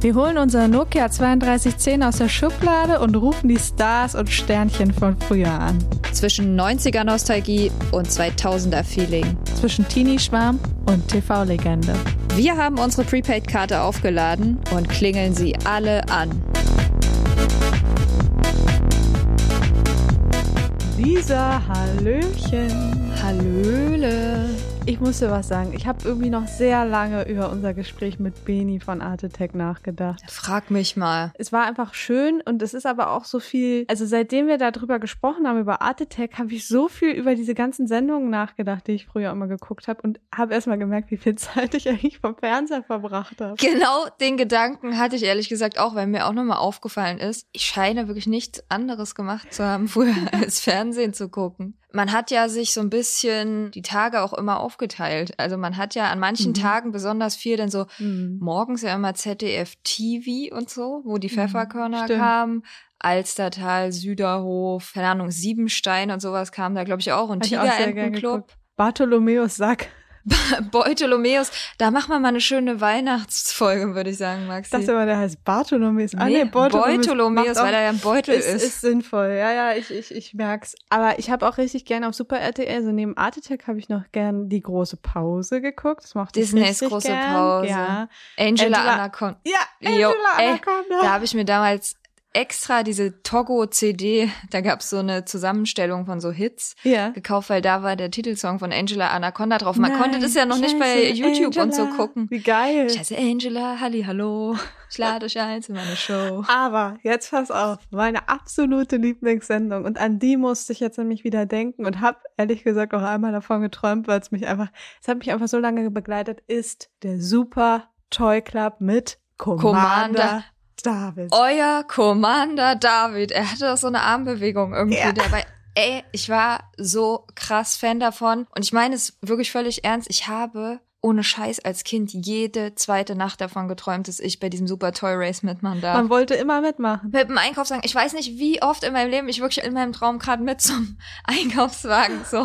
Wir holen unser Nokia 3210 aus der Schublade und rufen die Stars und Sternchen von früher an. Zwischen 90er Nostalgie und 2000er Feeling. Zwischen Teenie-Schwarm und TV-Legende. Wir haben unsere Prepaid-Karte aufgeladen und klingeln sie alle an. Lisa, Hallöchen. Hallöle. Ich muss dir was sagen. Ich habe irgendwie noch sehr lange über unser Gespräch mit Beni von Artetech nachgedacht. Frag mich mal. Es war einfach schön und es ist aber auch so viel, also seitdem wir darüber gesprochen haben, über Artetech, habe ich so viel über diese ganzen Sendungen nachgedacht, die ich früher immer geguckt habe und habe erstmal gemerkt, wie viel Zeit ich eigentlich vom Fernseher verbracht habe. Genau den Gedanken hatte ich ehrlich gesagt auch, weil mir auch nochmal aufgefallen ist, ich scheine wirklich nichts anderes gemacht zu haben früher, als Fernsehen zu gucken. Man hat ja sich so ein bisschen die Tage auch immer aufgeteilt. Also man hat ja an manchen Mhm. Tagen besonders viel, denn so Mhm. morgens ja immer ZDF TV und so, wo die Pfefferkörner stimmt. kamen. Alstertal, Süderhof, keine Ahnung, Siebenstein und sowas kam da, glaube ich, auch. Und Tigerentenclub. Bartholomäus Sack. Beutelomeus, da machen wir mal eine schöne Weihnachtsfolge, würde ich sagen, Maxi. Ich dachte immer, der heißt Bartholomäus. Ah, nee, nee, Bartholomäus weil er ja ein Beutel ist, ist. ist sinnvoll. Ja, ja, ich, ich, ich merk's. Aber ich habe auch richtig gerne auf Super RTL, so neben Artetech habe ich noch gern die große Pause geguckt. Das macht Disneys große Pause. Ja. Angela, Angela- Anaconda. Ja, Jo, Angela ey, Anaconda. Da habe ich mir damals extra diese Togo-CD, da gab's so eine Zusammenstellung von so Hits ja. gekauft, weil da war der Titelsong von Angela Anaconda drauf. Man Nein, konnte das ja noch nicht bei Scheiße, YouTube und so Angela. gucken. Wie geil. Ich heiße Angela, halli, hallo. Ich lade euch ein zu meiner Show. Aber jetzt pass auf, meine absolute Lieblingssendung und an die musste ich jetzt nämlich wieder denken und habe ehrlich gesagt auch einmal davon geträumt, weil es mich einfach, es hat mich einfach so lange begleitet, ist der Super Toy Club mit Commander, Commander. David. Euer Commander David, er hatte doch so eine Armbewegung irgendwie Ja. dabei. Ey, ich war so krass Fan davon und ich meine es wirklich völlig ernst. Ich habe ohne Scheiß als Kind jede zweite Nacht davon geträumt, dass ich bei diesem Super Toy Race mitmachen darf. Man wollte immer mitmachen. mit dem Einkaufswagen. Ich weiß nicht, wie oft in meinem Leben ich wirklich in meinem Traum gerade mit zum Einkaufswagen so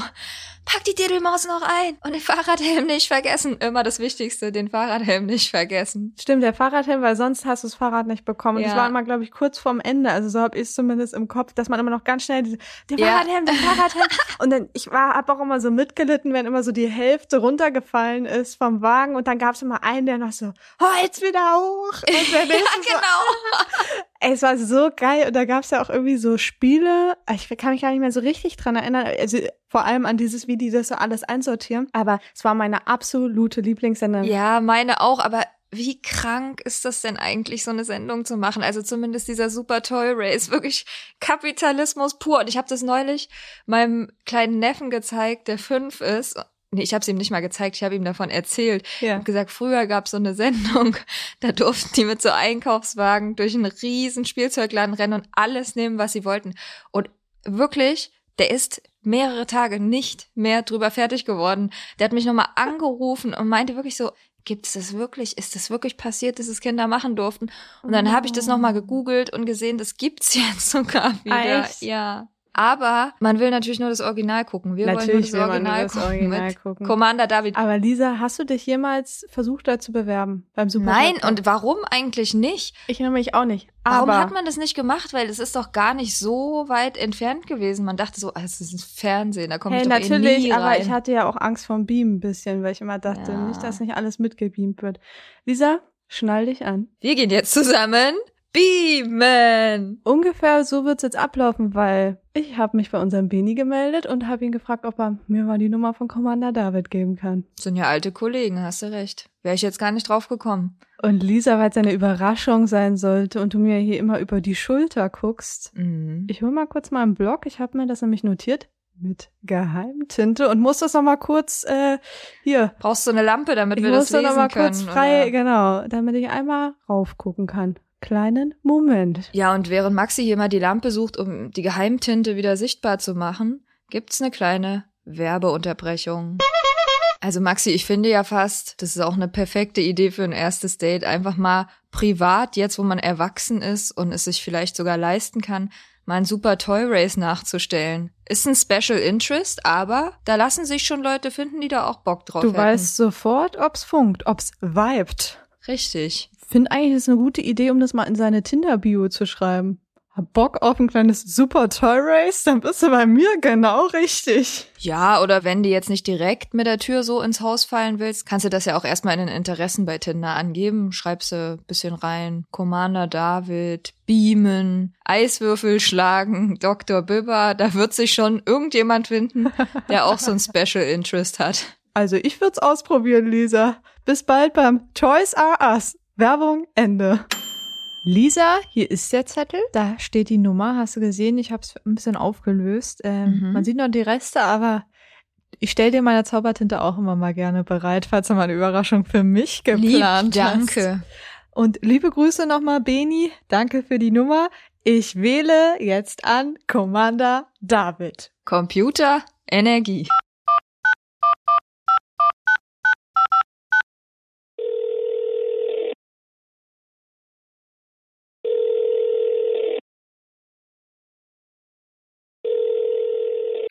pack die Diddelmaus noch ein und den Fahrradhelm nicht vergessen. Immer das Wichtigste, den Fahrradhelm nicht vergessen. Stimmt, der Fahrradhelm, weil sonst hast du das Fahrrad nicht bekommen. Und Ja. das war immer, glaube ich, kurz vorm Ende. Also so habe ich es zumindest im Kopf, dass man immer noch ganz schnell diese, den Ja. Fahrradhelm, den Fahrradhelm. und dann, ich war, hab auch immer so mitgelitten, wenn immer so die Hälfte runtergefallen ist vom Wagen. Und dann gab es immer einen, der noch so, oh, jetzt wieder hoch. Und der nächste so, genau. Ey, es war so geil und da gab's ja auch irgendwie so Spiele. Ich kann mich gar nicht mehr so richtig dran erinnern. Also vor allem an dieses, wie die das so alles einsortieren. Aber es war meine absolute Lieblingssendung. Ja, meine auch, aber wie krank ist das denn eigentlich, so eine Sendung zu machen? Also zumindest dieser Super Toy Race, wirklich Kapitalismus pur. Und ich habe das neulich meinem kleinen Neffen gezeigt, der fünf ist. Nee, ich habe es ihm nicht mal gezeigt, ich habe ihm davon erzählt. Ich Ja. habe gesagt, früher gab es so eine Sendung, da durften die mit so Einkaufswagen durch einen riesen Spielzeugladen rennen und alles nehmen, was sie wollten. Und wirklich, der ist mehrere Tage nicht mehr drüber fertig geworden. Der hat mich nochmal angerufen und meinte wirklich so, gibt es das wirklich? Ist das wirklich passiert, dass es Kinder machen durften? Und dann habe ich das nochmal gegoogelt und gesehen, das gibt's jetzt sogar wieder. Echt? Ja. Aber man will natürlich nur das Original gucken. Wir Natürlich wollen nur das nur Original das gucken Original mit gucken. Commander David. Aber Lisa, hast du dich jemals versucht, da zu bewerben? Beim Super Nein, und warum eigentlich nicht? ich nämlich auch nicht. Warum Aber hat man das nicht gemacht? Weil es ist doch gar nicht so weit entfernt gewesen. Man dachte so, ah, es ist ein Fernsehen, da komme hey, ich doch eh natürlich, nie aber rein. ich hatte ja auch Angst vom Beamen ein bisschen, weil ich immer dachte, Ja. nicht, dass nicht alles mitgebeamt wird. Lisa, schnall dich an. Wir gehen jetzt zusammen beamen. Ungefähr so wird's jetzt ablaufen, weil ich habe mich bei unserem Beni gemeldet und habe ihn gefragt, ob er mir mal die Nummer von Commander David geben kann. Sind ja alte Kollegen, hast du recht. Wäre ich jetzt gar nicht drauf gekommen. Und Lisa, weil es eine Überraschung sein sollte und du mir hier immer über die Schulter guckst, Mhm. ich hol mal kurz mal einen Blog, ich habe mir das nämlich notiert mit Geheimtinte und muss das noch mal kurz äh, hier. Brauchst du eine Lampe, damit Ich wir muss das da noch lesen mal können? kurz frei, oder? genau, damit ich einmal raufgucken kann. Kleinen Moment. Ja, und während Maxi hier mal die Lampe sucht, um die Geheimtinte wieder sichtbar zu machen, gibt's eine kleine Werbeunterbrechung. Also Maxi, ich finde ja fast, das ist auch eine perfekte Idee für ein erstes Date, einfach mal privat, jetzt wo man erwachsen ist und es sich vielleicht sogar leisten kann, mal ein super Toy Race nachzustellen. Ist ein Special Interest, aber da lassen sich schon Leute finden, die da auch Bock drauf Du hätten. weißt sofort, ob's funkt, ob's vibet. Richtig. Finde eigentlich, das ist eine gute Idee, um das mal in seine Tinder-Bio zu schreiben. Hab Bock auf ein kleines Super Toy Race? Dann bist du bei mir genau richtig. Ja, oder wenn du jetzt nicht direkt mit der Tür so ins Haus fallen willst, kannst du das ja auch erstmal in den Interessen bei Tinder angeben. Schreibst du ein bisschen rein. Commander David, Beamen, Eiswürfel schlagen, Dr. Bibber. Da wird sich schon irgendjemand finden, der auch so ein Special Interest hat. Also ich würd's ausprobieren, Lisa. Bis bald beim Toys R Us. Werbung Ende. Lisa, hier ist der Zettel. Da steht die Nummer. Hast du gesehen? Ich habe es ein bisschen aufgelöst. Ähm, Mhm. Man sieht noch die Reste, aber ich stell dir meine Zaubertinte auch immer mal gerne bereit, falls du mal eine Überraschung für mich geplant Lieb, hast. danke. Und liebe Grüße nochmal, Beni. Danke für die Nummer. Ich wähle jetzt an Commander David. Computer, Energie.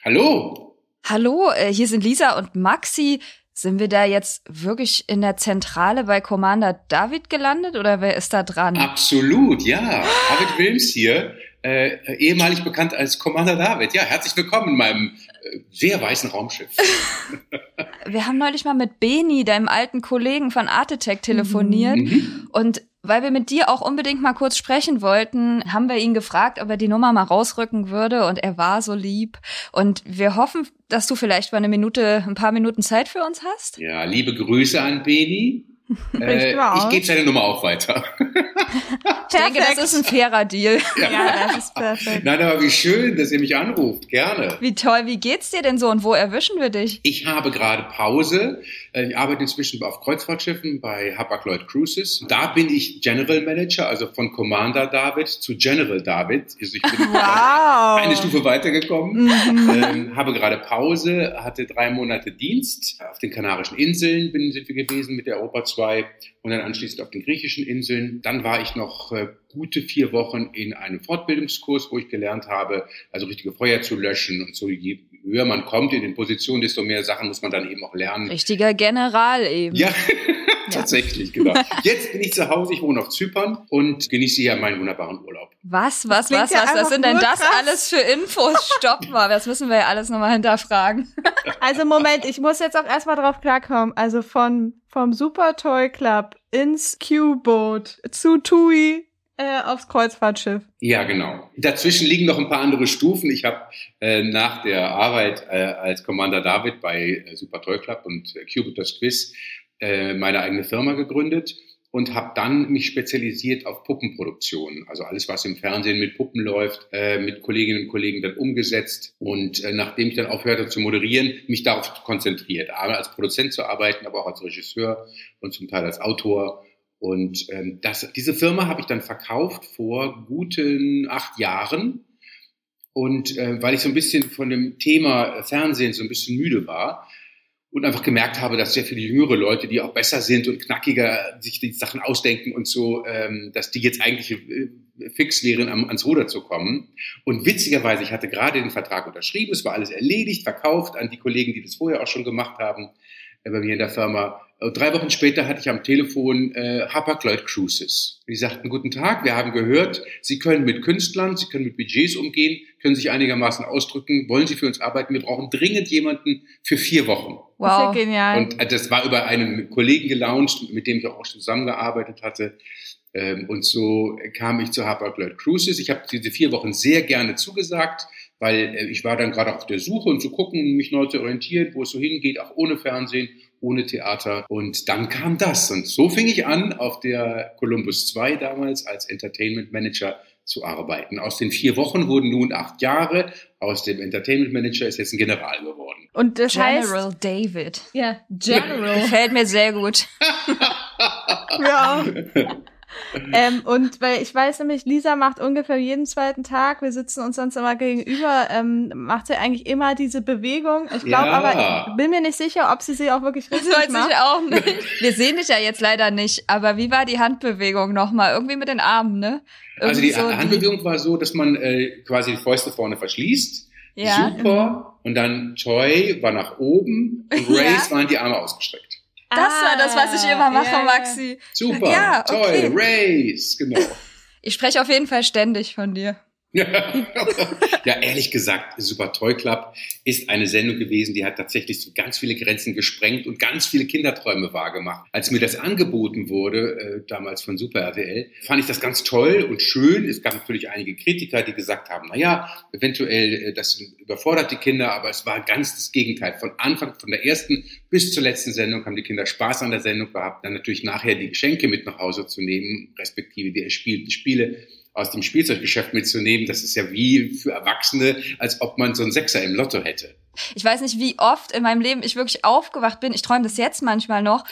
Hallo? Hallo, äh, hier sind Lisa und Maxi. Sind wir da jetzt wirklich in der Zentrale bei Commander David gelandet oder wer ist da dran? Absolut, ja. David Wilms hier, äh, ehemalig bekannt als Commander David. Ja, herzlich willkommen in meinem äh, sehr weißen Raumschiff. Wir haben neulich mal mit Beni, deinem alten Kollegen von Artetech, telefoniert. Mhm. Und weil wir mit dir auch unbedingt mal kurz sprechen wollten, haben wir ihn gefragt, ob er die Nummer mal rausrücken würde. Und er war so lieb. Und wir hoffen, dass du vielleicht mal eine Minute, ein paar Minuten Zeit für uns hast. Ja, liebe Grüße an Beni. Äh, ich gebe seine Nummer auch weiter. Ich denke, das ist ein fairer Deal. Ja, das ist perfekt. Nein, aber wie schön, dass ihr mich anruft. Gerne. Wie toll, wie geht's dir denn so und wo erwischen wir dich? Ich habe gerade Pause. Äh, Ich arbeite inzwischen auf Kreuzfahrtschiffen bei Hapag-Lloyd Cruises. Da bin ich General Manager, also von Commander David zu General David. Also ich bin Wow. eine Stufe weitergekommen. Mhm. ähm, habe gerade Pause, hatte drei Monate Dienst. Auf den Kanarischen Inseln bin, sind wir gewesen mit der Europa 2 und dann anschließend auf den griechischen Inseln. Dann war ich noch äh, gute vier Wochen in einem Fortbildungskurs, wo ich gelernt habe, also richtige Feuer zu löschen und so. Je höher man kommt in den Positionen, desto mehr Sachen muss man dann eben auch lernen. Richtiger General eben. Ja, tatsächlich, genau. Jetzt bin ich zu Hause, ich wohne auf Zypern und genieße hier meinen wunderbaren Urlaub. Was, was, was, was, was sind denn das krass. alles für Infos? Stopp mal, das müssen wir ja alles nochmal hinterfragen. Also Moment, ich muss jetzt auch erstmal drauf klarkommen. Also von vom Super Toy Club ins Q-Boot zu TUI äh, aufs Kreuzfahrtschiff. Ja, genau. Dazwischen liegen noch ein paar andere Stufen. Ich habe äh, nach der Arbeit äh, als Commander David bei äh, Super Toy Club und äh, Cubiters Quiz äh, meine eigene Firma gegründet und habe dann mich spezialisiert auf Puppenproduktion. Also alles, was im Fernsehen mit Puppen läuft, äh, mit Kolleginnen und Kollegen dann umgesetzt. Und äh, nachdem ich dann aufhörte zu moderieren, mich darauf konzentriert. Einmal als Produzent zu arbeiten, aber auch als Regisseur und zum Teil als Autor. Und ähm, das, diese Firma habe ich dann verkauft vor guten acht Jahren. Und äh, weil ich so ein bisschen von dem Thema Fernsehen so ein bisschen müde war und einfach gemerkt habe, dass sehr viele jüngere Leute, die auch besser sind und knackiger sich die Sachen ausdenken und so, ähm, dass die jetzt eigentlich äh, fix wären, ans Ruder zu kommen. Und witzigerweise, ich hatte gerade den Vertrag unterschrieben, es war alles erledigt, verkauft an die Kollegen, die das vorher auch schon gemacht haben äh, bei mir in der Firma. Und drei Wochen später hatte ich am Telefon äh, Hapag-Lloyd Cruises. Die sagten, guten Tag, wir haben gehört, Sie können mit Künstlern, Sie können mit Budgets umgehen, können sich einigermaßen ausdrücken, wollen Sie für uns arbeiten? Wir brauchen dringend jemanden für vier Wochen. Wow. Ist ja genial. Und äh, das war über einen Kollegen gelauncht, mit dem ich auch schon zusammengearbeitet hatte. Ähm, Und so kam ich zu Hapag-Lloyd Cruises. Ich habe diese vier Wochen sehr gerne zugesagt, weil äh, ich war dann gerade auf der Suche und zu gucken, mich neu zu orientieren, wo es so hingeht, auch ohne Fernsehen, ohne Theater. Und dann kam das. Und so fing ich an, auf der Columbus 2 damals als Entertainment Manager zu arbeiten. Aus den vier Wochen wurden nun acht Jahre. Aus dem Entertainment Manager ist jetzt ein General geworden. Und das General heißt, David. ja, General. Gefällt mir sehr gut. ja. ähm, und weil ich weiß nämlich, Lisa macht ungefähr jeden zweiten Tag, wir sitzen uns sonst immer gegenüber, ähm, macht sie eigentlich immer diese Bewegung. Ich glaube Ja. aber, ich bin mir nicht sicher, ob sie sie auch wirklich Das richtig weiß macht. ich auch nicht. Wir sehen dich ja jetzt leider nicht, aber wie war die Handbewegung nochmal? Irgendwie mit den Armen, ne? Also die Irgendwie so Handbewegung war so, dass man äh, quasi die Fäuste vorne verschließt. Ja, Super. Und dann Toy war nach oben und Race Ja. waren die Arme ausgestreckt. Das war das, was ich immer mache, Ah, ja. Maxi. Super. Ja, okay. Toy, Race, genau. Ich spreche auf jeden Fall ständig von dir. ja, ehrlich gesagt, Super Toy Club ist eine Sendung gewesen, die hat tatsächlich so ganz viele Grenzen gesprengt und ganz viele Kinderträume wahrgemacht. Als mir das angeboten wurde, äh, damals von Super RTL, fand ich das ganz toll und schön. Es gab natürlich einige Kritiker, die gesagt haben, na ja, eventuell, äh, das überfordert die Kinder, aber es war ganz das Gegenteil. Von Anfang, von der ersten bis zur letzten Sendung haben die Kinder Spaß an der Sendung gehabt, dann natürlich nachher die Geschenke mit nach Hause zu nehmen, respektive die erspielten Spiele aus dem Spielzeuggeschäft mitzunehmen, das ist ja wie für Erwachsene, als ob man so einen Sechser im Lotto hätte. Ich weiß nicht, wie oft in meinem Leben ich wirklich aufgewacht bin. Ich träume das jetzt manchmal noch.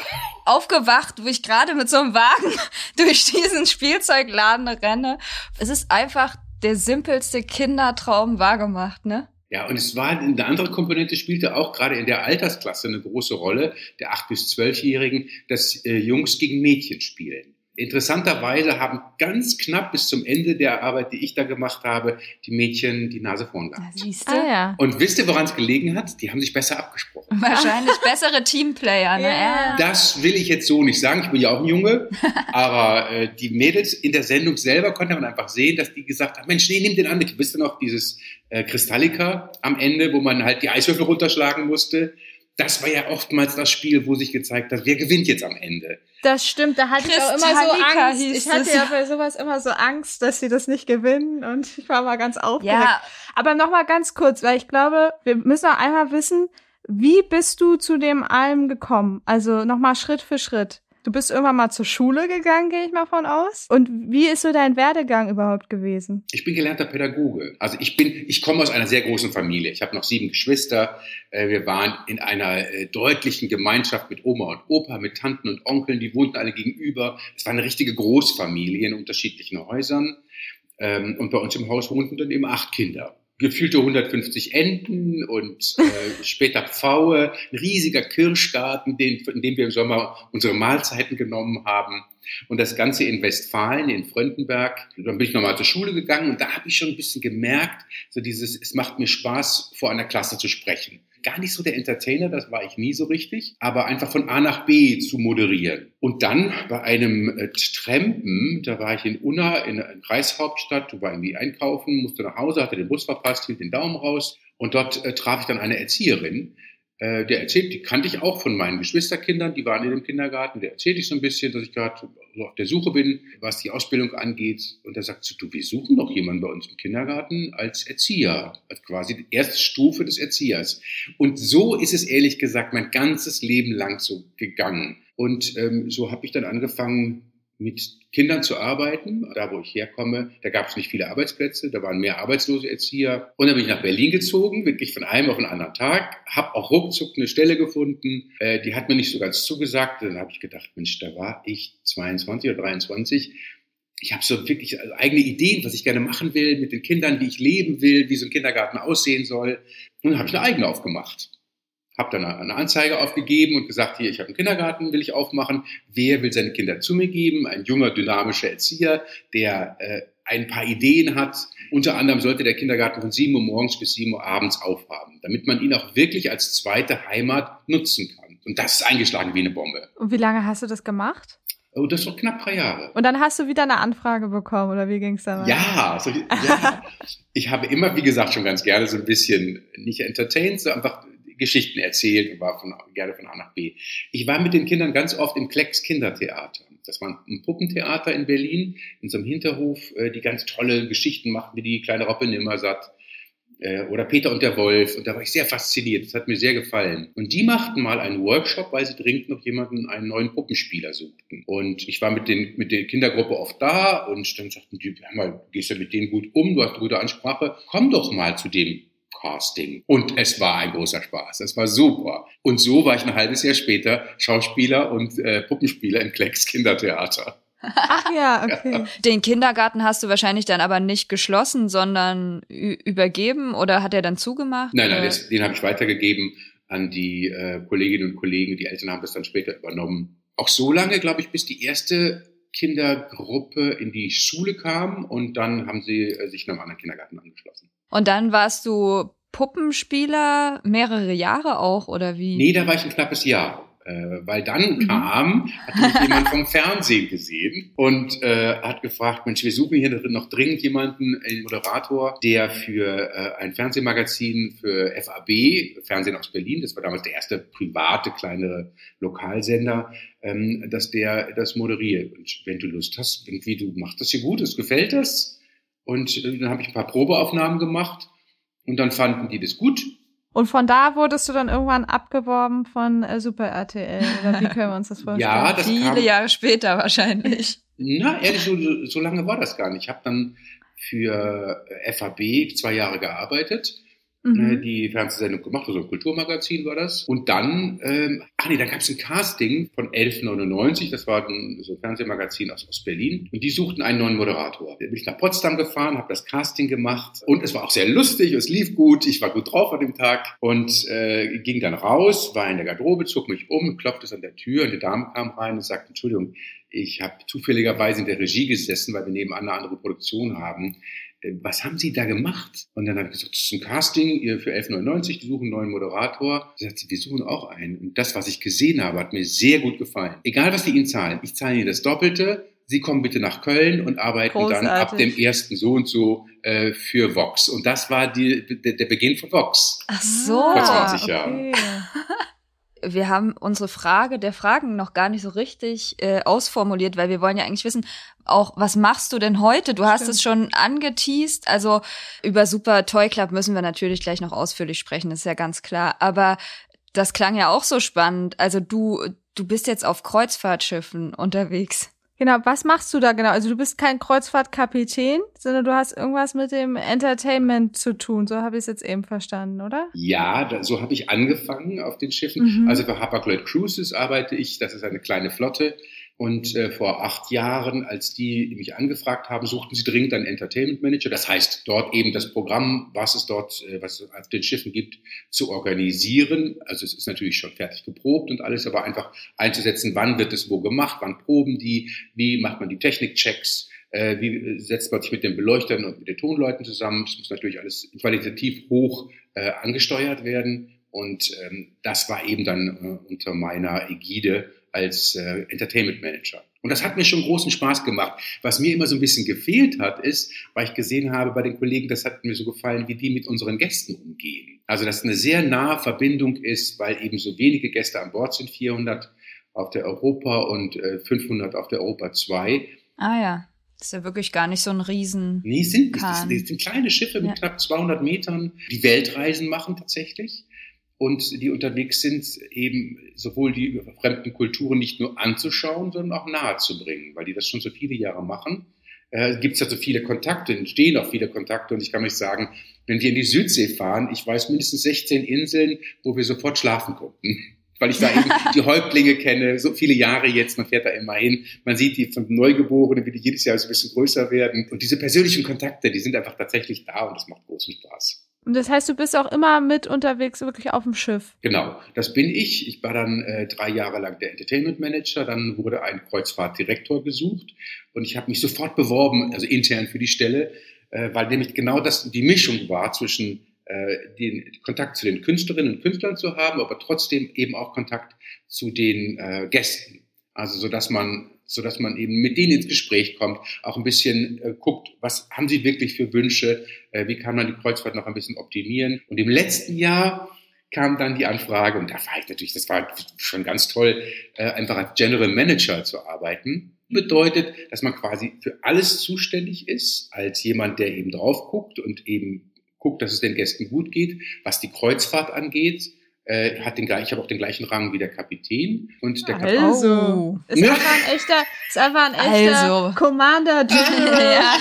Aufgewacht, wo ich gerade mit so einem Wagen durch diesen Spielzeugladen renne. Es ist einfach der simpelste Kindertraum wahrgemacht, ne? Ja, und es war eine andere Komponente spielte auch gerade in der Altersklasse eine große Rolle, der 8- bis 12-Jährigen, dass äh, Jungs gegen Mädchen spielen. Interessanterweise haben ganz knapp bis zum Ende der Arbeit, die ich da gemacht habe, die Mädchen die Nase vorn gehabt. siehst Ah ja. Und wisst ihr, woran es gelegen hat? Die haben sich besser abgesprochen. Wahrscheinlich bessere Teamplayer, ne? Ja. Ja. Das will ich jetzt so nicht sagen. Ich bin ja auch ein Junge. Aber äh, die Mädels in der Sendung selber konnte man einfach sehen, dass die gesagt haben, Mensch, nee, nimm den an. mit. Wisst ihr noch, dieses äh, Kristallika am Ende, wo man halt die Eiswürfel runterschlagen musste. Das war ja oftmals das Spiel, wo sich gezeigt hat, wer gewinnt jetzt am Ende. Das stimmt, da hatte ich auch immer so Angst. hieß Ich hatte ja bei sowas immer so Angst, dass sie das nicht gewinnen und ich war mal ganz aufgeregt. Ja, Aber noch mal ganz kurz, weil ich glaube, wir müssen noch einmal wissen, wie bist du zu dem allem gekommen? Also noch mal Schritt für Schritt. Du bist irgendwann mal zur Schule gegangen, gehe ich mal von aus. Und wie ist so dein Werdegang überhaupt gewesen? Ich bin gelernter Pädagoge. Also ich bin, ich komme aus einer sehr großen Familie. Ich habe noch sieben Geschwister. Äh, Wir waren in einer äh, deutlichen Gemeinschaft mit Oma und Opa, mit Tanten und Onkeln. Die wohnten alle gegenüber. Es war eine richtige Großfamilie in unterschiedlichen Häusern. Ähm, Und bei uns im Haus wohnten dann eben acht Kinder. Gefühlte 150 Enten und äh, später Pfaue, ein riesiger Kirschgarten, den, in dem wir im Sommer unsere Mahlzeiten genommen haben. Und das Ganze in Westfalen, in Fröndenberg. Dann bin ich nochmal zur Schule gegangen und da habe ich schon ein bisschen gemerkt, so dieses, es macht mir Spaß, vor einer Klasse zu sprechen. Gar nicht so der Entertainer, das war ich nie so richtig, aber einfach von A nach B zu moderieren. Und dann bei einem äh, Trampen, da war ich in Unna, in der Kreishauptstadt, war irgendwie einkaufen, musste nach Hause, hatte den Bus verpasst, hielt den Daumen raus und dort äh, traf ich dann eine Erzieherin, äh, der erzählt, die kannte ich auch von meinen Geschwisterkindern, die waren in dem Kindergarten, der erzählte ich so ein bisschen, dass ich gerade so auf der Suche bin, was die Ausbildung angeht. Und da sagt sie, du, wir suchen noch jemanden bei uns im Kindergarten als Erzieher, als quasi die erste Stufe des Erziehers. Und so ist es ehrlich gesagt mein ganzes Leben lang so gegangen. Und ähm, so habe ich dann angefangen, mit Kindern zu arbeiten. Da, wo ich herkomme, da gab es nicht viele Arbeitsplätze, da waren mehr arbeitslose Erzieher. Und dann bin ich nach Berlin gezogen, wirklich von einem auf den anderen Tag, habe auch ruckzuck eine Stelle gefunden. Äh, die hat mir nicht so ganz zugesagt. Dann habe ich gedacht, Mensch, da war ich 22 oder 23. Ich habe so wirklich eigene Ideen, was ich gerne machen will mit den Kindern, wie ich leben will, wie so ein Kindergarten aussehen soll. Und dann habe ich eine eigene aufgemacht habe dann eine Anzeige aufgegeben und gesagt, hier, ich habe einen Kindergarten, will ich aufmachen. Wer will seine Kinder zu mir geben? Ein junger, dynamischer Erzieher, der äh, ein paar Ideen hat. Unter anderem sollte der Kindergarten von 7 Uhr morgens bis 7 Uhr abends aufhaben, damit man ihn auch wirklich als zweite Heimat nutzen kann. Und das ist eingeschlagen wie eine Bombe. Und wie lange hast du das gemacht? Oh, das ist doch knapp drei Jahre. Und dann hast du wieder eine Anfrage bekommen, oder wie ging's da weiter? Ja, so, ja, ich habe immer, wie gesagt, schon ganz gerne so ein bisschen nicht entertained, so einfach Geschichten erzählt und war von, gerne von A nach B. Ich war mit den Kindern ganz oft im Klecks Kindertheater. Das war ein Puppentheater in Berlin, in so einem Hinterhof, äh, die ganz tolle Geschichten machten, wie die kleine Robbe Nimmersatt äh, oder Peter und der Wolf. Und da war ich sehr fasziniert. Das hat mir sehr gefallen. Und die machten mal einen Workshop, weil sie dringend noch jemanden, einen neuen Puppenspieler suchten. Und ich war mit, den, mit der Kindergruppe oft da und dann sagten die, hör mal, du gehst ja mit denen gut um, du hast eine gute Ansprache, komm doch mal zu dem Casting. Und es war ein großer Spaß. Es war super. Und so war ich ein halbes Jahr später Schauspieler und äh, Puppenspieler im Klecks Kindertheater. Ach ja, okay. Den Kindergarten hast du wahrscheinlich dann aber nicht geschlossen, sondern übergeben oder hat er dann zugemacht? Nein, nein, das, den habe ich weitergegeben an die äh, Kolleginnen und Kollegen. Die Eltern haben das dann später übernommen. Auch so lange, glaube ich, bis die erste Kindergruppe in die Schule kam und dann haben sie äh, sich einem anderen Kindergarten angeschlossen. Und dann warst du Puppenspieler mehrere Jahre auch oder wie? Nee, da war ich ein knappes Jahr. Äh, weil dann mhm. kam, hat mich jemand vom Fernsehen gesehen und äh, hat gefragt, Mensch, wir suchen hier noch dringend jemanden, einen Moderator, der für äh, ein Fernsehmagazin für FAB, Fernsehen aus Berlin, das war damals der erste private kleinere Lokalsender, ähm, dass der das moderiert. Und wenn du Lust hast, irgendwie, du machst das hier gut, es gefällt das. Und äh, dann habe ich ein paar Probeaufnahmen gemacht und dann fanden die das gut und von da wurdest du dann irgendwann abgeworben von äh, Super RTL oder wie können wir uns das vorstellen? ja, das Viele kam, Jahre später wahrscheinlich. Na, ehrlich, so, so lange war das gar nicht. Ich habe dann für FAB zwei Jahre gearbeitet mhm. Äh, die Fernsehsendung gemacht, also ein Kulturmagazin war das. Und dann, ähm, ach nee, da gab es ein Casting von 1199, das war ein, so ein Fernsehmagazin aus, aus Berlin. Und die suchten einen neuen Moderator. Da bin ich nach Potsdam gefahren, habe das Casting gemacht und es war auch sehr lustig, es lief gut, ich war gut drauf an dem Tag und äh, ging dann raus, war in der Garderobe, zog mich um, klopfte es an der Tür und die Dame kam rein und sagte, Entschuldigung, ich habe zufälligerweise in der Regie gesessen, weil wir nebenan eine andere Produktion haben. Äh, was haben Sie da gemacht? Und dann habe ich gesagt, das ist ein Casting ihr für 11,99, die suchen einen neuen Moderator. Sie sagt, wir suchen auch einen. Und das, was ich gesehen habe, hat mir sehr gut gefallen. Egal, was die Ihnen zahlen, ich zahle Ihnen das Doppelte. Sie kommen bitte nach Köln und arbeiten Großartig. dann ab dem ersten so und so äh, für Vox. Und das war die, der, der Beginn von Vox. Ach so. Vor 20 okay. Jahren. Wir haben unsere Frage der Fragen noch gar nicht so richtig äh, ausformuliert, weil wir wollen ja eigentlich wissen, auch was machst du denn heute? Du hast Stimmt. es schon angeteased. Also über Super Toy Club müssen wir natürlich gleich noch ausführlich sprechen, ist ja ganz klar. Aber das klang ja auch so spannend. Also du, du bist jetzt auf Kreuzfahrtschiffen unterwegs. Genau, was machst du da genau? Also du bist kein Kreuzfahrtkapitän, sondern du hast irgendwas mit dem Entertainment zu tun. So habe ich es jetzt eben verstanden, oder? Ja, da, so habe ich angefangen auf den Schiffen. Mhm. Also für Hapag-Lloyd Cruises arbeite ich. Das ist eine kleine Flotte und äh, vor acht Jahren, als die mich angefragt haben, suchten sie dringend einen Entertainment Manager. Das heißt, dort eben das Programm, was es dort, äh, was es auf den Schiffen gibt, zu organisieren. Also es ist natürlich schon fertig geprobt und alles, aber einfach einzusetzen, wann wird es wo gemacht, wann proben die, wie macht man die Technikchecks, äh, wie setzt man sich mit den Beleuchtern und mit den Tonleuten zusammen. Das muss natürlich alles qualitativ hoch äh, angesteuert werden. Und ähm, das war eben dann äh, unter meiner Ägide als äh, Entertainment Manager. Und das hat mir schon großen Spaß gemacht. Was mir immer so ein bisschen gefehlt hat, ist, weil ich gesehen habe bei den Kollegen, das hat mir so gefallen, wie die mit unseren Gästen umgehen. Also, dass eine sehr nahe Verbindung ist, weil eben so wenige Gäste an Bord sind, 400 auf der Europa und äh, 500 auf der Europa 2. Ah ja. Das ist ja wirklich gar nicht so ein Riesen. Nee, sind nicht. Das sind kleine Schiffe mit ja. knapp 200 Metern, die Weltreisen machen tatsächlich und die unterwegs sind, eben sowohl die fremden Kulturen nicht nur anzuschauen, sondern auch nahezubringen, weil die das schon so viele Jahre machen. Äh, Gibt es ja so viele Kontakte, entstehen auch viele Kontakte und ich kann euch sagen, wenn wir in die Südsee fahren, ich weiß mindestens 16 Inseln, wo wir sofort schlafen konnten weil ich da eben die Häuptlinge kenne, so viele Jahre jetzt, man fährt da immer hin, man sieht die von Neugeborenen, wie die jedes Jahr so ein bisschen größer werden. Und diese persönlichen Kontakte, die sind einfach tatsächlich da und das macht großen Spaß. Und das heißt, du bist auch immer mit unterwegs, wirklich auf dem Schiff. Genau, das bin ich. Ich war dann äh, drei Jahre lang der Entertainment Manager. Dann wurde ein Kreuzfahrtdirektor gesucht und ich habe mich sofort beworben, also intern für die Stelle, äh, weil nämlich genau das die Mischung war zwischen äh, den Kontakt zu den Künstlerinnen und Künstlern zu haben, aber trotzdem eben auch Kontakt zu den äh, Gästen. Also so dass man so dass man eben mit denen ins Gespräch kommt, auch ein bisschen äh, guckt, was haben sie wirklich für Wünsche, äh, wie kann man die Kreuzfahrt noch ein bisschen optimieren. Und im letzten Jahr kam dann die Anfrage, und da war ich natürlich, das war schon ganz toll, äh, einfach als General Manager zu arbeiten. Bedeutet, dass man quasi für alles zuständig ist, als jemand, der eben drauf guckt und eben guckt, dass es den Gästen gut geht, was die Kreuzfahrt angeht, äh, hat den, ich habe auch den gleichen Rang wie der Kapitän. Und der Kapitän. Also, ist einfach ein echter, ist einfach ein echter also. Commander General. ja.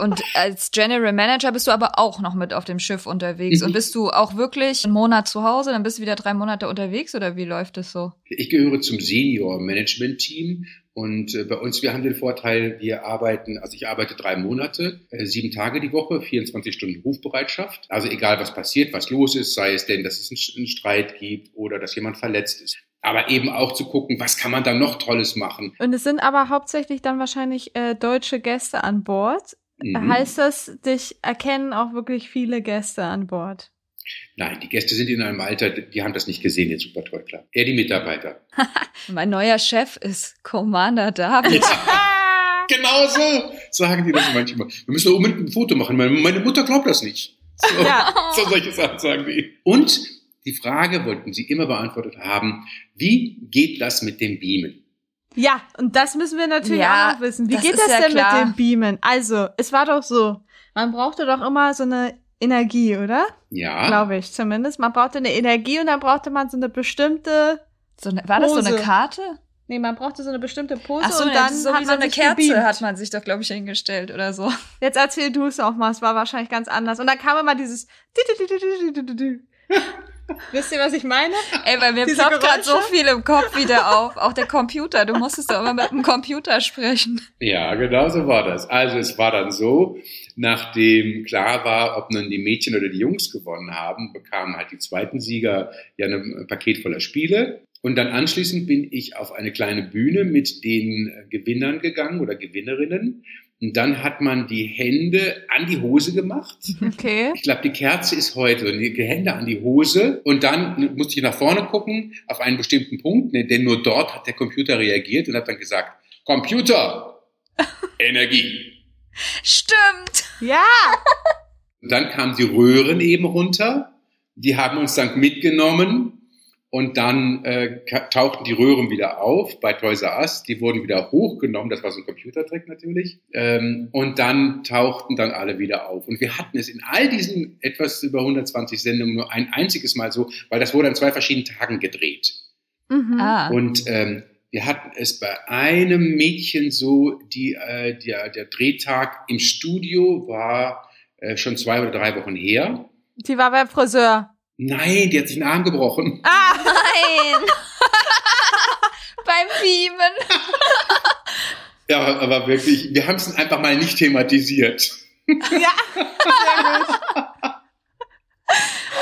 Und als General Manager bist du aber auch noch mit auf dem Schiff unterwegs. Und bist du auch wirklich einen Monat zu Hause, dann bist du wieder drei Monate unterwegs oder wie läuft es so? Ich gehöre zum Senior Management Team Und äh, bei uns, wir haben den Vorteil, wir arbeiten, also ich arbeite drei Monate, äh, sieben Tage die Woche, 24 Stunden Rufbereitschaft. Also egal, was passiert, was los ist, sei es denn, dass es einen, einen Streit gibt oder dass jemand verletzt ist. Aber eben auch zu gucken, was kann man da noch Tolles machen. Und es sind aber hauptsächlich dann wahrscheinlich äh, deutsche Gäste an Bord. Mhm. Heißt das, dich erkennen auch wirklich viele Gäste an Bord? Nein, die Gäste sind in einem Alter, die haben das nicht gesehen, den Super Toy Club. Eher die Mitarbeiter. Mein neuer Chef ist Commander David. Genau so sagen die das manchmal. Wir müssen unbedingt ein Foto machen. Meine, meine Mutter glaubt das nicht. So, Ja. so solche Sachen sagen die. Und die Frage wollten sie immer beantwortet haben, wie geht das mit dem Beamen? Ja, und das müssen wir natürlich Ja, auch noch wissen. Wie das geht das ja denn klar. mit dem Beamen? Also, es war doch so, man brauchte doch immer so eine Energie, oder? Ja. Glaube ich zumindest. Man brauchte eine Energie und dann brauchte man so eine bestimmte, So eine, war das so eine. Karte? nee, man brauchte so eine bestimmte Pose Ach so, und dann so hat wie man so eine sich Kerze gebeamt. hat man sich doch, glaube ich, hingestellt oder so. Jetzt erzähl du es auch mal, es war wahrscheinlich ganz anders. Und dann kam immer dieses Wisst ihr, was ich meine? Ey, bei mir Diese ploppt gerade so viel im Kopf wieder auf. Auch der Computer. Du musstest doch immer mit dem Computer sprechen. Ja, genau so war das. Also es war dann so, nachdem klar war, ob nun die Mädchen oder die Jungs gewonnen haben, bekamen halt die zweiten Sieger ja ein Paket voller Spiele. Und dann anschließend bin ich auf eine kleine Bühne mit den Gewinnern gegangen oder Gewinnerinnen. Und dann hat man die Hände an die Hose gemacht. Okay. Ich glaube, die Kerze ist heute und die Hände an die Hose und dann musste ich nach vorne gucken auf einen bestimmten Punkt, ne, denn nur dort hat der Computer reagiert und hat dann gesagt, Computer, Energie. Stimmt. Ja. Und dann kamen die Röhren eben runter, die haben uns dann mitgenommen und dann äh, tauchten die Röhren wieder auf bei Toys R Us. Die wurden wieder hochgenommen, das war so ein Computertrick natürlich. Ähm, und dann tauchten dann alle wieder auf. Und wir hatten es in all diesen etwas über 120 Sendungen nur ein einziges Mal so, weil das wurde an zwei verschiedenen Tagen gedreht. Mhm. Ah. Und ähm, wir hatten es bei einem Mädchen so, die, äh, der, der Drehtag im Studio war äh, schon zwei oder drei Wochen her. Die war beim Friseur. Nein, die hat sich den Arm gebrochen. Ah, Nein. Beim Beamen. Ja, aber, aber wirklich, wir haben es einfach mal nicht thematisiert. ja. Sehr gut.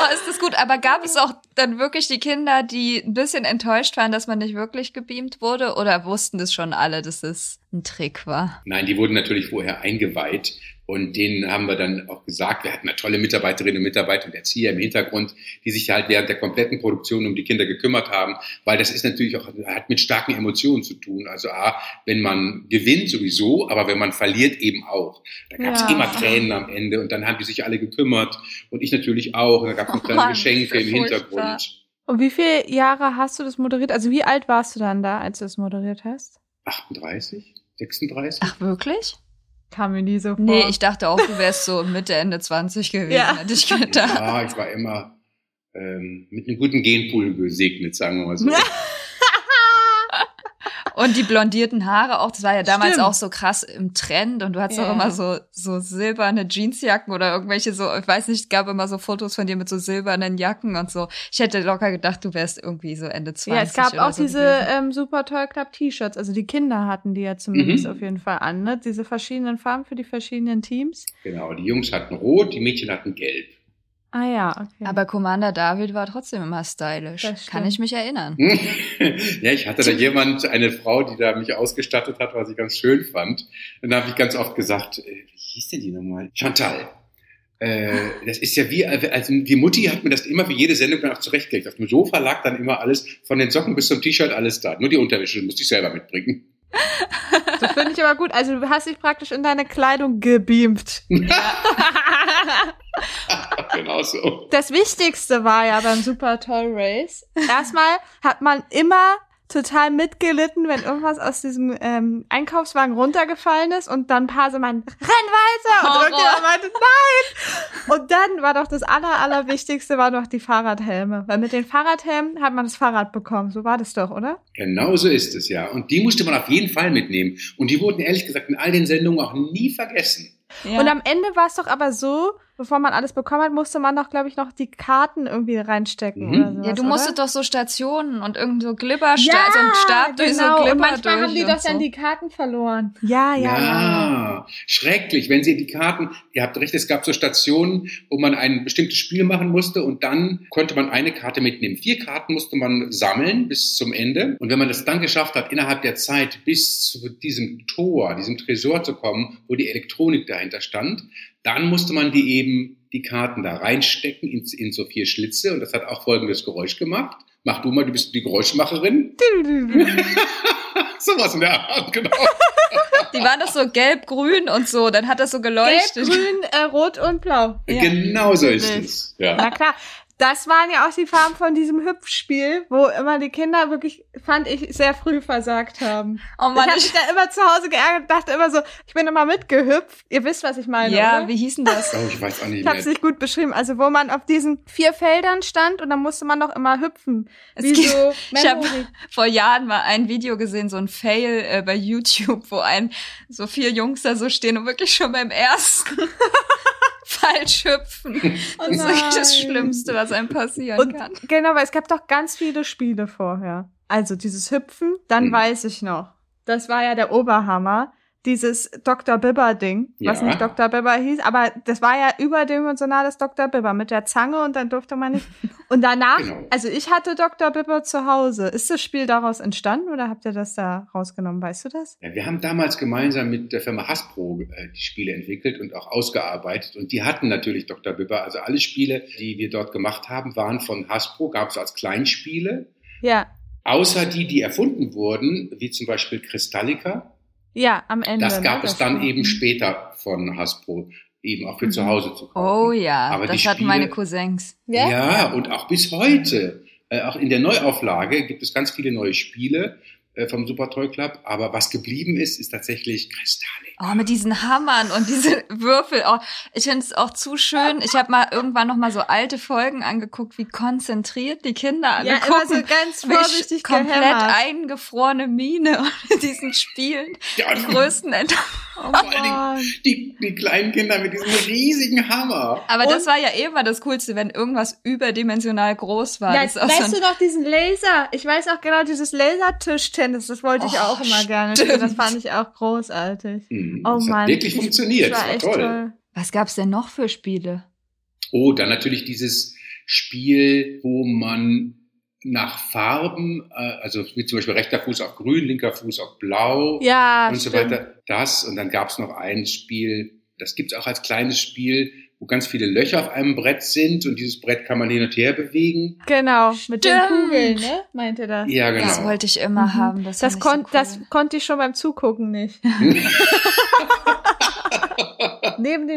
Oh, ist das gut. Aber gab es auch dann wirklich die Kinder, die ein bisschen enttäuscht waren, dass man nicht wirklich gebeamt wurde? Oder wussten das schon alle, dass es ein Trick war? Nein, die wurden natürlich vorher eingeweiht. Und denen haben wir dann auch gesagt, wir hatten ja tolle Mitarbeiterinnen und Mitarbeiter und Erzieher im Hintergrund, die sich halt während der kompletten Produktion um die Kinder gekümmert haben, weil das ist natürlich auch, hat mit starken Emotionen zu tun. Also A, wenn man gewinnt sowieso, aber wenn man verliert eben auch. Da gab es Ja. immer Tränen am Ende und dann haben die sich alle gekümmert und ich natürlich auch. Und da gab es noch Oh kleine Geschenke das im ja furchtbar. Hintergrund. Und wie viele Jahre hast du das moderiert? Also wie alt warst du dann da, als du es moderiert hast? 38? 36? Ach, wirklich? Kam mir nie so vor. Nee, ich dachte auch, du wärst so Mitte, Ende 20 gewesen, Ja. hätte ich gedacht. Ja, ich war immer ähm, mit einem guten Genpool gesegnet, sagen wir mal so. Und die blondierten Haare auch, das war ja damals Stimmt. auch so krass im Trend und du hattest Ja. auch immer so, so silberne Jeansjacken oder irgendwelche so, ich weiß nicht, es gab immer so Fotos von dir mit so silbernen Jacken und so. Ich hätte locker gedacht, du wärst irgendwie so Ende 20. Ja, es gab auch so diese ähm, Super Toy Club T-Shirts. Also die Kinder hatten die ja zumindest Mhm. auf jeden Fall an, ne? Diese verschiedenen Farben für die verschiedenen Teams. Genau, die Jungs hatten rot, die Mädchen hatten gelb. Ah ja, okay. Aber Commander David war trotzdem immer stylisch. Das Kann ich mich erinnern. ja, ich hatte da jemand, eine Frau, die da mich ausgestattet hat, was ich ganz schön fand. Und da habe ich ganz oft gesagt, äh, wie hieß denn die nochmal? Chantal. Äh, das ist ja wie, also die Mutti hat mir das immer für jede Sendung dann auch zurechtgelegt. Auf dem Sofa lag dann immer alles, von den Socken bis zum T-Shirt, alles da. Nur die Unterwäsche musste ich selber mitbringen. das finde ich aber gut. Also du hast dich praktisch in deine Kleidung gebeamt. genau so. Das Wichtigste war ja beim Super Toy Race. Erstmal hat man immer total mitgelitten, wenn irgendwas aus diesem ähm, Einkaufswagen runtergefallen ist und dann ein paar so meinten, renn weiter! Und Horror. irgendjemand meinte, nein! Und dann war doch das aller, allerwichtigste war doch die Fahrradhelme. Weil mit den Fahrradhelmen hat man das Fahrrad bekommen. So war das doch, oder? Genau so ist es, ja. Und die musste man auf jeden Fall mitnehmen. Und die wurden ehrlich gesagt in all den Sendungen auch nie vergessen. Ja. Und am Ende war es doch aber so, bevor man alles bekommen hat, musste man doch, glaube ich, noch die Karten irgendwie reinstecken Mhm. oder sowas, Ja, du oder? musstet doch so Stationen und irgend so Glibber, ja, so ein Stab durch so genau. Glibber Und manchmal durch haben die doch so. dann die Karten verloren. Ja, ja, ja. Ja, schrecklich. Wenn Sie die Karten, ihr habt recht, es gab so Stationen, wo man ein bestimmtes Spiel machen musste und dann konnte man eine Karte mitnehmen. Vier Karten musste man sammeln bis zum Ende. Und wenn man das dann geschafft hat, innerhalb der Zeit bis zu diesem Tor, diesem Tresor zu kommen, wo die Elektronik dahinter stand, dann musste man die eben, die Karten da reinstecken in, in so vier Schlitze. Und das hat auch folgendes Geräusch gemacht. Mach du mal, du bist die Geräuschmacherin. Sowas in der Art, genau. Die waren doch so gelb-grün und so, dann hat das so Gelb, geleuchtet. grün, äh, rot und blau. Ja. Genau so ist es. Ja. Na klar. Das waren ja auch die Farben von diesem Hüpfspiel, wo immer die Kinder wirklich, fand ich, sehr früh versagt haben. Oh ich Mann, habe ich, mich da immer zu Hause geärgert, dachte immer so, ich bin immer mitgehüpft. Ihr wisst, was ich meine, ja, oder? wie hieß denn das? Oh, ich weiß auch nicht Ich habe es nicht gut beschrieben. Also wo man auf diesen vier Feldern stand und dann musste man noch immer hüpfen. Es Wie gibt- so ich hab- Memory. vor Jahren mal ein Video gesehen, so ein Fail äh, bei YouTube, wo ein so vier Jungs da so stehen und wirklich schon beim ersten falsch hüpfen. Das ist wirklich das. Schlimmste, was einem passieren Und kann. genau, weil es gab doch ganz viele Spiele vorher. Also dieses Hüpfen, dann Hm. weiß ich noch. Das war ja der Oberhammer. Dieses Dr. Bibber-Ding, was Ja. nicht Dr. Bibber hieß, aber das war ja überdimensionales Dr. Bibber mit der Zange und dann durfte man nicht. Und danach, Genau. also ich hatte Dr. Bibber zu Hause. Ist das Spiel daraus entstanden oder habt ihr das da rausgenommen? Weißt du das? Ja, wir haben damals gemeinsam mit der Firma Hasbro äh, die Spiele entwickelt und auch ausgearbeitet. Und die hatten natürlich Dr. Bibber. Also alle Spiele, die wir dort gemacht haben, waren von Hasbro, gab es als Kleinspiele. Ja. Außer die, die erfunden wurden, wie zum Beispiel Crystallica. Ja, am Ende. Das gab ne? es dann eben später von Hasbro, eben auch für zu Mhm. Hause zu kaufen. Oh ja, Aber das hatten Spiele- meine Cousins. Ja? Ja, und auch bis heute, äh, auch in der Neuauflage gibt es ganz viele neue Spiele vom Super Toy Club. Aber was geblieben ist, ist tatsächlich Crystallica. Oh, mit diesen Hammern und diese Würfel. Oh, ich finde es auch zu schön. Ich habe mal irgendwann noch mal so alte Folgen angeguckt, wie konzentriert die Kinder alle Ja, gucken. immer so ganz vorsichtig komplett gehämmert. eingefrorene Miene und in diesen Spielen. Ja, Die größten Ent Oh Vor allen Dingen-. Die, die kleinen Kinder mit diesem riesigen Hammer. Aber das Und- war ja eh immer das Coolste, wenn irgendwas überdimensional groß war. Ja, das ist auch weißt so du noch diesen Laser? Ich weiß auch genau, dieses Lasertischtennis, das wollte ich Oh, auch immer gerne spielen. Das fand ich auch großartig. Mhm, Oh das Mann. hat wirklich funktioniert. Das Das war echt war toll. toll. Was gab's denn noch für Spiele? Oh, dann natürlich dieses Spiel, wo man nach Farben, äh, also wie zum Beispiel rechter Fuß auf grün, linker Fuß auf blau Ja, und so stimmt. weiter. Das und dann gab es noch ein Spiel, das gibt's auch als kleines Spiel, wo ganz viele Löcher auf einem Brett sind und dieses Brett kann man hin und her bewegen. Genau, mit den Stimmt. Kugeln, ne? Meinte das. Ja, genau. Das wollte ich immer Mhm. haben. Das, Das, kon so cool. das konnte ich schon beim Zugucken nicht.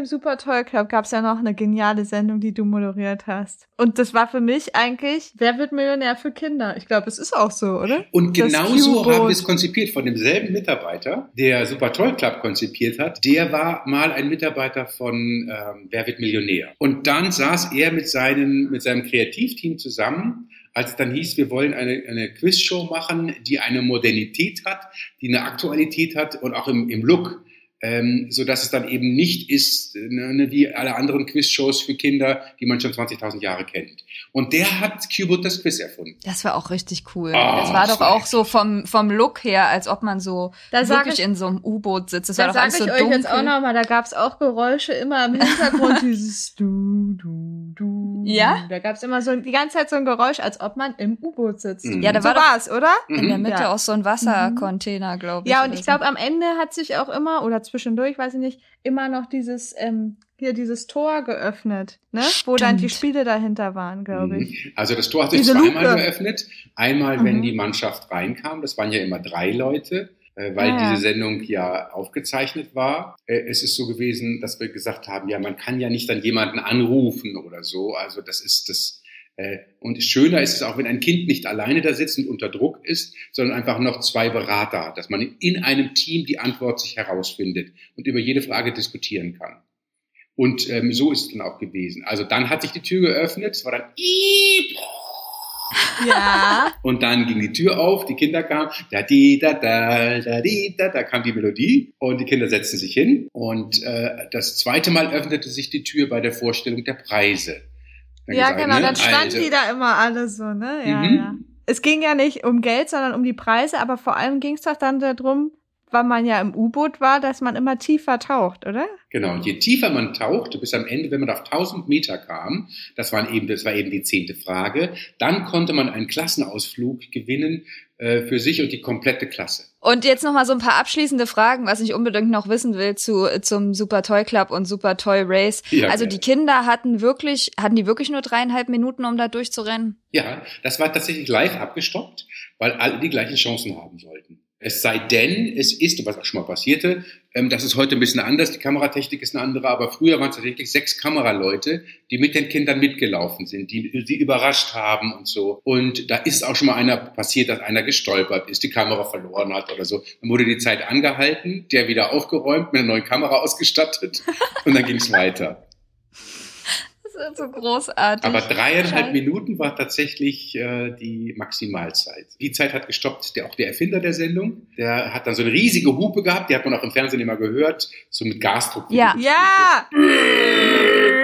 Dem Super Toy Club gab es ja noch eine geniale Sendung, die du moderiert hast. Und das war für mich eigentlich, wer wird Millionär für Kinder? Ich glaube, es ist auch so, oder? Und genau so haben wir es konzipiert von demselben Mitarbeiter, der Super Toy Club konzipiert hat. Der war mal ein Mitarbeiter von ähm, Wer wird Millionär? Und dann saß er mit, seinen, mit seinem Kreativteam zusammen, als es dann hieß, wir wollen eine, eine Quizshow machen, die eine Modernität hat, die eine Aktualität hat und auch im, im Look. Ähm, so dass es dann eben nicht ist, ne, ne, wie alle anderen Quizshows für Kinder, die man schon 20.000 Jahre kennt. Und der hat Cubot das Quiz erfunden. Das war auch richtig cool. Ah, das war doch auch so vom, vom Look her, als ob man so Da wirklich ich- in so einem U-Boot sitzt. Das Da war doch alles ich so euch dunkel. jetzt auch nochmal, da gab's auch Geräusche immer im Hintergrund, dieses du, du, du. Ja? Da gab's immer so die ganze Zeit so ein Geräusch, als ob man im U-Boot sitzt. Mhm. Ja, da so war doch war's, oder? in der Mhm. Mitte Ja. auch so ein Wassercontainer, glaube ich. Ja, und ich so. glaube, am Ende hat sich auch immer, oder zwischendurch, weiß ich nicht, immer noch dieses, ähm, hier dieses Tor geöffnet, ne? Wo dann die. Spiele dahinter waren, glaube ich. Mhm. Also das Tor hat sich Diese zweimal Luke. geöffnet. Einmal, wenn Mhm. die Mannschaft reinkam. Das waren ja immer drei Leute, äh, weil ja. diese Sendung ja aufgezeichnet war. Äh, es ist so gewesen, dass wir gesagt haben, ja, man kann ja nicht dann jemanden anrufen oder so. Also das ist das. Äh, und schöner ist es auch, wenn ein Kind nicht alleine da sitzt und unter Druck ist, sondern einfach noch zwei Berater hat, dass man in einem Team die Antwort sich herausfindet und über jede Frage diskutieren kann. Und ähm, so ist es dann auch gewesen. Also dann hat sich die Tür geöffnet, es war dann Ja. Und dann ging die Tür auf, die Kinder kamen, da di da da da di da da kam die Melodie und die Kinder setzten sich hin und äh, das zweite Mal öffnete sich die Tür bei der Vorstellung der Preise. Ja, gesagt, genau, ne, dann standen also- die da immer alle so, ne? Ja, Mhm. ja. Es ging ja nicht um Geld, sondern um die Preise, aber vor allem ging es doch dann darum, weil man ja im U-Boot war, dass man immer tiefer taucht, oder? Genau, je tiefer man tauchte, bis am Ende, wenn man auf 1000 Meter kam, das, waren eben, das war eben die zehnte Frage, dann konnte man einen Klassenausflug gewinnen für sich und die komplette Klasse. Und jetzt noch mal so ein paar abschließende Fragen, was ich unbedingt noch wissen will zu zum Super Toy Club und Super Toy Race. Ja, also die Kinder hatten wirklich, hatten die wirklich nur dreieinhalb Minuten, um da durchzurennen? Ja, das war tatsächlich live abgestoppt, weil alle die gleichen Chancen haben sollten. Es sei denn, es ist, was auch schon mal passierte, ähm, das ist heute ein bisschen anders, die Kameratechnik ist eine andere, aber früher waren es tatsächlich sechs Kameraleute, die mit den Kindern mitgelaufen sind, die sie überrascht haben und so. Und da ist auch schon mal einer passiert, dass einer gestolpert ist, die Kamera verloren hat oder so. Dann wurde die Zeit angehalten, der wieder aufgeräumt, mit einer neuen Kamera ausgestattet und dann ging es weiter. Das ist so großartig. Aber dreieinhalb. Minuten war tatsächlich äh, die Maximalzeit. Die Zeit hat gestoppt, der auch der Erfinder der Sendung. Der hat dann so eine riesige Hupe gehabt, die hat man auch im Fernsehen immer gehört, so mit Gasdruck. Ja. Ja!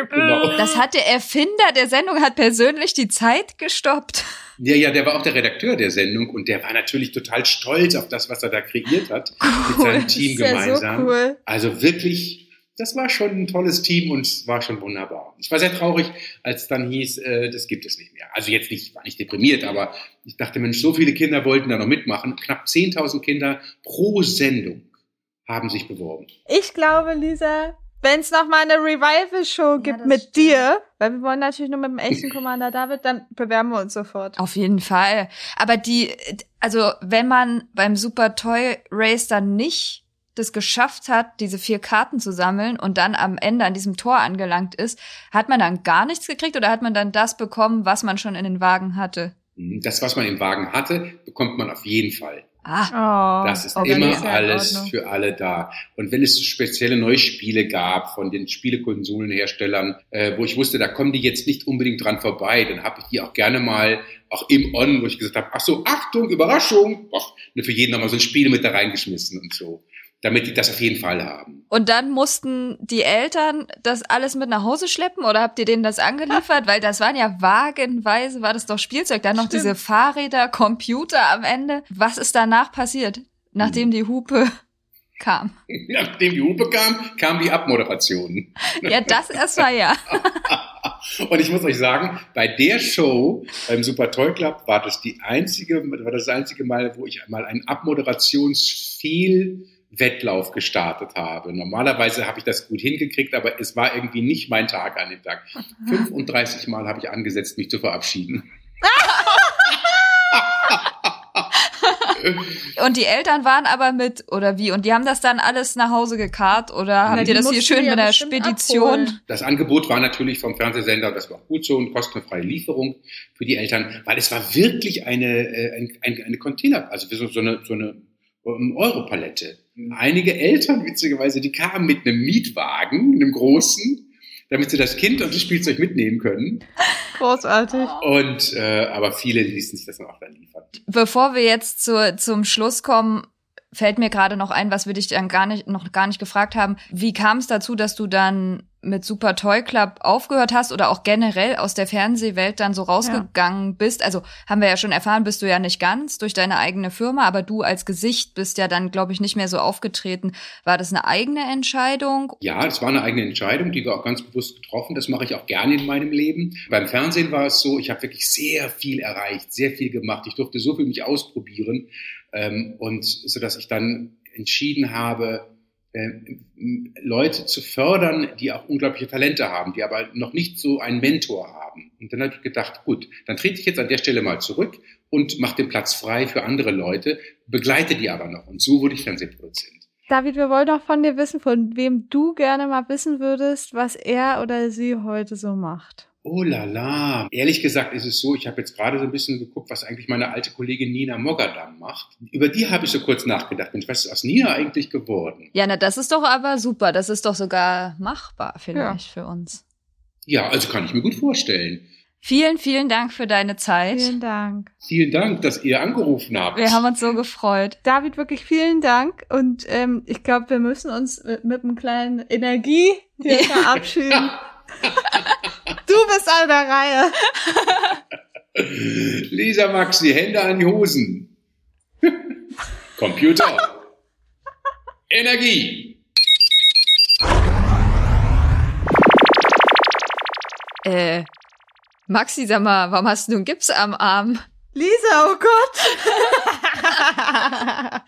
Genau. Das hat der Erfinder der Sendung hat persönlich die Zeit gestoppt. Ja, ja, der war auch der Redakteur der Sendung und der war natürlich total stolz auf das, was er da kreiert hat mit seinem Team ist ja gemeinsam. so cool. Also wirklich, das war schon ein tolles Team und es war schon wunderbar. Ich war sehr traurig, als dann hieß, äh, das gibt es nicht mehr. Also jetzt nicht, war nicht deprimiert, aber ich dachte, Mensch, so viele Kinder wollten da noch mitmachen. Knapp 10.000 Kinder pro Sendung haben sich beworben. Ich glaube, Lisa, wenn es noch mal eine Revival-Show gibt mit stimmt. dir, weil wir wollen natürlich nur mit dem echten Commander David, dann bewerben wir uns sofort. Auf jeden Fall. Aber die, also wenn man beim Super Toy Race dann nicht das geschafft hat, diese vier Karten zu sammeln und dann am Ende an diesem Tor angelangt ist, hat man dann gar nichts gekriegt oder hat man dann das bekommen, was man schon in den Wagen hatte? Das, was man im Wagen hatte, bekommt man auf jeden Fall. Ah, Oh, Das ist immer alles für alle da. Und wenn es spezielle neue Spiele gab von den Spielekonsolenherstellern, äh, wo ich wusste, da kommen die jetzt nicht unbedingt dran vorbei, dann habe ich die auch gerne mal auch im On, wo ich gesagt habe, ach so, Achtung, Überraschung, ach, für jeden nochmal so ein Spiel mit da reingeschmissen und so, damit die das auf jeden Fall haben. Und dann mussten die Eltern das alles mit nach Hause schleppen oder habt ihr denen das angeliefert? Weil das waren ja wagenweise, war das doch Spielzeug. Dann noch Stimmt. diese Fahrräder, Computer am Ende. Was ist danach passiert, nachdem die Hupe kam? Nachdem die Hupe kam, kam die Abmoderation. Ja, das erst mal ja. Und ich muss euch sagen, bei der Show beim Super Toy Club war das die einzige, war das einzige Mal, wo ich einmal einen Abmoderationsfehl-Wettlauf gestartet habe. Normalerweise habe ich das gut hingekriegt, aber es war irgendwie nicht mein Tag an dem Tag. 35 Mal habe ich angesetzt, mich zu verabschieden. Und die Eltern waren aber mit, oder wie? Und die haben das dann alles nach Hause gekarrt oder habt die ihr das hier schön ja mit einer bestimmt Spedition? abholen. Das Angebot war natürlich vom Fernsehsender, das war auch gut so, eine kostenfreie Lieferung für die Eltern, weil es war wirklich eine, äh, ein, ein, eine Container, also so, so eine, so eine Europalette. Einige Eltern, witzigerweise, die kamen mit einem Mietwagen, einem großen, damit sie das Kind und das Spielzeug mitnehmen können. Großartig. Und äh, aber viele ließen sich das dann auch dann liefern. Bevor wir jetzt zu, zum Schluss kommen, fällt mir gerade noch ein, was wir dich dann gar nicht, noch gar nicht gefragt haben. Wie kam es dazu, dass du dann mit Super Toy Club aufgehört hast oder auch generell aus der Fernsehwelt dann so rausgegangen bist? Also haben wir ja schon erfahren, bist du ja nicht ganz durch deine eigene Firma, aber du als Gesicht bist ja dann, glaube ich, nicht mehr so aufgetreten. War das eine eigene Entscheidung? Ja, das war eine eigene Entscheidung, die wir auch ganz bewusst getroffen. Das mache ich auch gerne in meinem Leben. Beim Fernsehen war es so, ich habe wirklich sehr viel erreicht, sehr viel gemacht. Ich durfte so viel mich ausprobieren ähm, und so dass ich dann entschieden habe, Leute zu fördern, die auch unglaubliche Talente haben, die aber noch nicht so einen Mentor haben. Und dann habe ich gedacht, gut, dann trete ich jetzt an der Stelle mal zurück und mache den Platz frei für andere Leute, begleite die aber noch. Und so wurde ich Fernsehproduzent. David, wir wollen auch von dir wissen, von wem du gerne mal wissen würdest, was er oder sie heute so macht. Oh la la. Ehrlich gesagt ist es so, ich habe jetzt gerade so ein bisschen geguckt, was eigentlich meine alte Kollegin Nina Mogadam macht. Über die habe ich so kurz nachgedacht. Mensch, was ist aus Nina eigentlich geworden? Ja, na, das ist doch aber super. Das ist doch sogar machbar vielleicht für uns. Ja, also kann ich mir gut vorstellen. Vielen, vielen Dank für deine Zeit. Vielen Dank. Vielen Dank, dass ihr angerufen habt. Wir haben uns so gefreut. David, wirklich vielen Dank. Und ähm, ich glaube, wir müssen uns mit, mit einem kleinen Energie hier verabschieden. du bist an der Reihe. Lisa Maxi, Hände an die Hosen. Computer. Energie. Äh, Maxi, sag mal, warum hast du einen Gips am Arm? Lisa, oh Gott.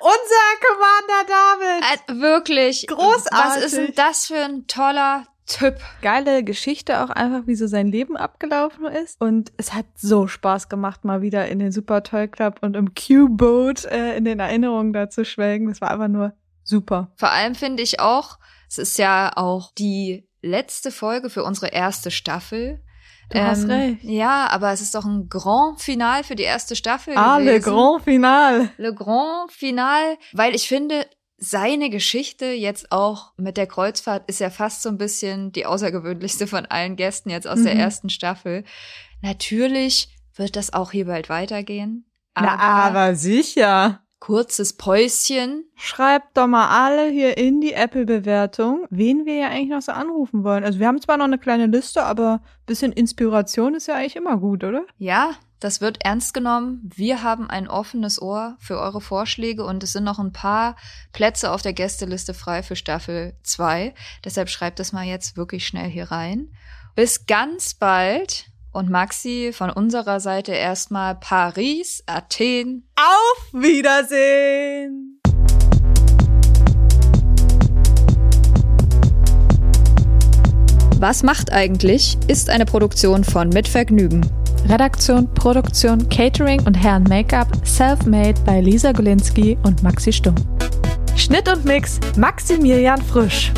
Unser Commander David. Äh, wirklich. Großartig. Was ist denn das für ein toller Typ? Geile Geschichte auch einfach, wie so sein Leben abgelaufen ist. Und es hat so Spaß gemacht, mal wieder in den Super Toy Club und im Q-Boat äh, in den Erinnerungen da zu schwelgen. Das war einfach nur super. Vor allem finde ich auch, es ist ja auch die letzte Folge für unsere erste Staffel. Du hast recht. Ja, aber es ist doch ein Grand Final für die erste Staffel. Ah, Le gewesen. Grand Final. Le Grand Final, weil ich finde, seine Geschichte jetzt auch mit der Kreuzfahrt ist ja fast so ein bisschen die außergewöhnlichste von allen Gästen jetzt aus der Mhm. ersten Staffel. Natürlich wird das auch hier bald weitergehen. Na, aber sicher. kurzes Päuschen. Schreibt doch mal alle hier in die Apple-Bewertung, wen wir ja eigentlich noch so anrufen wollen. Also wir haben zwar noch eine kleine Liste, aber ein bisschen Inspiration ist ja eigentlich immer gut, oder? Ja, das wird ernst genommen. Wir haben ein offenes Ohr für eure Vorschläge und es sind noch ein paar Plätze auf der Gästeliste frei für Staffel 2. Deshalb schreibt das mal jetzt wirklich schnell hier rein. Bis ganz bald. Und Maxi, von unserer Seite erstmal Paris, Athen. Auf Wiedersehen! Was macht eigentlich? Ist eine Produktion von Mit Vergnügen. Redaktion, Produktion, Catering und Herren Make-up self-made bei Lisa Golinski und Maxi Stumm. Schnitt und Mix Maximilian Frisch.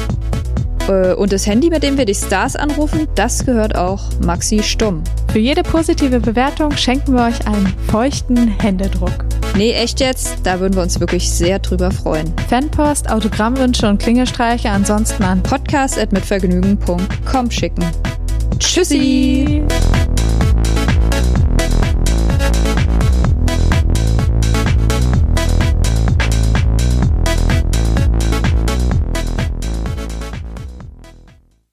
Äh, Und das Handy, mit dem wir die Stars anrufen, das gehört auch Maxi Stumm. Für jede positive Bewertung schenken wir euch einen feuchten Händedruck. Nee, echt jetzt? Da würden wir uns wirklich sehr drüber freuen. Fanpost, Autogrammwünsche und Klingelstreiche ansonsten an Podcast at mitvergnügen.com schicken. Tschüssi! Tschüssi.